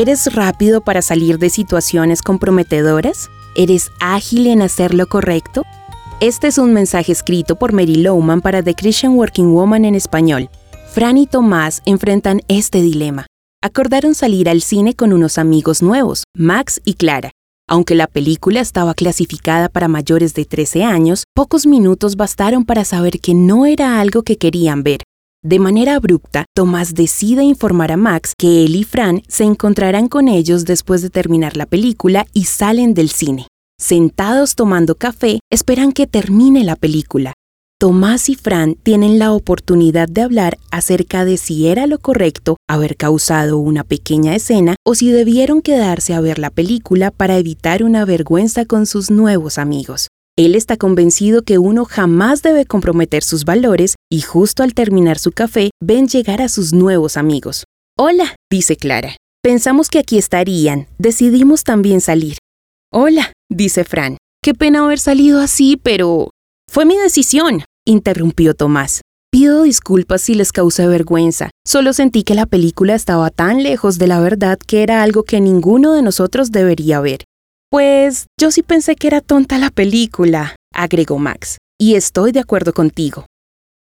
¿Eres rápido para salir de situaciones comprometedoras? ¿Eres ágil en hacer lo correcto? Este es un mensaje escrito por Mary Lowman para The Christian Working Woman en español. Fran y Tomás enfrentan este dilema. Acordaron salir al cine con unos amigos nuevos, Max y Clara. Aunque la película estaba clasificada para mayores de 13 años, pocos minutos bastaron para saber que no era algo que querían ver. De manera abrupta, Tomás decide informar a Max que él y Fran se encontrarán con ellos después de terminar la película y salen del cine. Sentados tomando café, esperan que termine la película. Tomás y Fran tienen la oportunidad de hablar acerca de si era lo correcto haber causado una pequeña escena o si debieron quedarse a ver la película para evitar una vergüenza con sus nuevos amigos. Él está convencido que uno jamás debe comprometer sus valores y justo al terminar su café ven llegar a sus nuevos amigos. Hola, dice Clara. Pensamos que aquí estarían. Decidimos también salir. Hola, dice Fran. Qué pena haber salido así, pero... Fue mi decisión, interrumpió Tomás. Pido disculpas si les causé vergüenza. Solo sentí que la película estaba tan lejos de la verdad que era algo que ninguno de nosotros debería ver. Pues yo sí pensé que era tonta la película, agregó Max, y estoy de acuerdo contigo.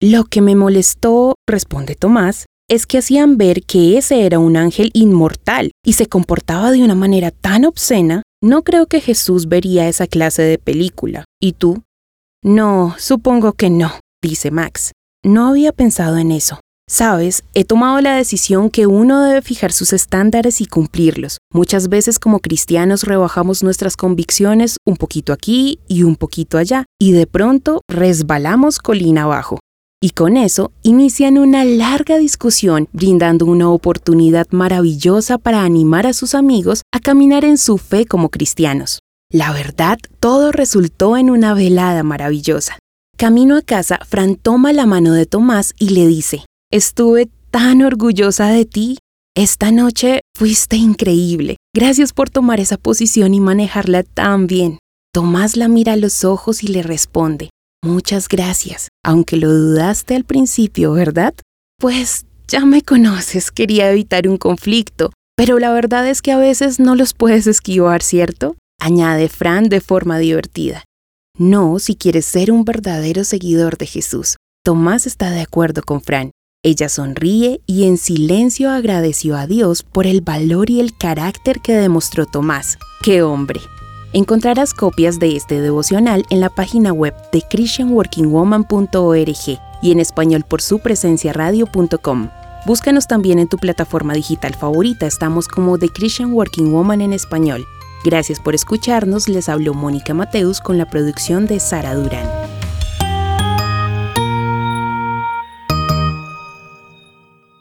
Lo que me molestó, responde Tomás, es que hacían ver que ese era un ángel inmortal y se comportaba de una manera tan obscena, no creo que Jesús vería esa clase de película. ¿Y tú? No, supongo que no, dice Max. No había pensado en eso. Sabes, he tomado la decisión que uno debe fijar sus estándares y cumplirlos. Muchas veces como cristianos rebajamos nuestras convicciones un poquito aquí y un poquito allá, y de pronto resbalamos colina abajo. Y con eso inician una larga discusión, brindando una oportunidad maravillosa para animar a sus amigos a caminar en su fe como cristianos. La verdad, todo resultó en una velada maravillosa. Camino a casa, Fran toma la mano de Tomás y le dice, Estuve tan orgullosa de ti. Esta noche fuiste increíble. Gracias por tomar esa posición y manejarla tan bien. Tomás la mira a los ojos y le responde, Muchas gracias, aunque lo dudaste al principio, ¿verdad? Pues ya me conoces, quería evitar un conflicto, pero la verdad es que a veces no los puedes esquivar, ¿cierto? Añade Fran de forma divertida. No si quieres ser un verdadero seguidor de Jesús. Tomás está de acuerdo con Fran. Ella sonríe y en silencio agradeció a Dios por el valor y el carácter que demostró Tomás. ¡Qué hombre! Encontrarás copias de este devocional en la página web de christianworkingwoman.org y en español por su presencia radio.com. Búscanos también en tu plataforma digital favorita, estamos como The Christian Working Woman en español. Gracias por escucharnos, les habló Mónica Mateus con la producción de Sara Durán.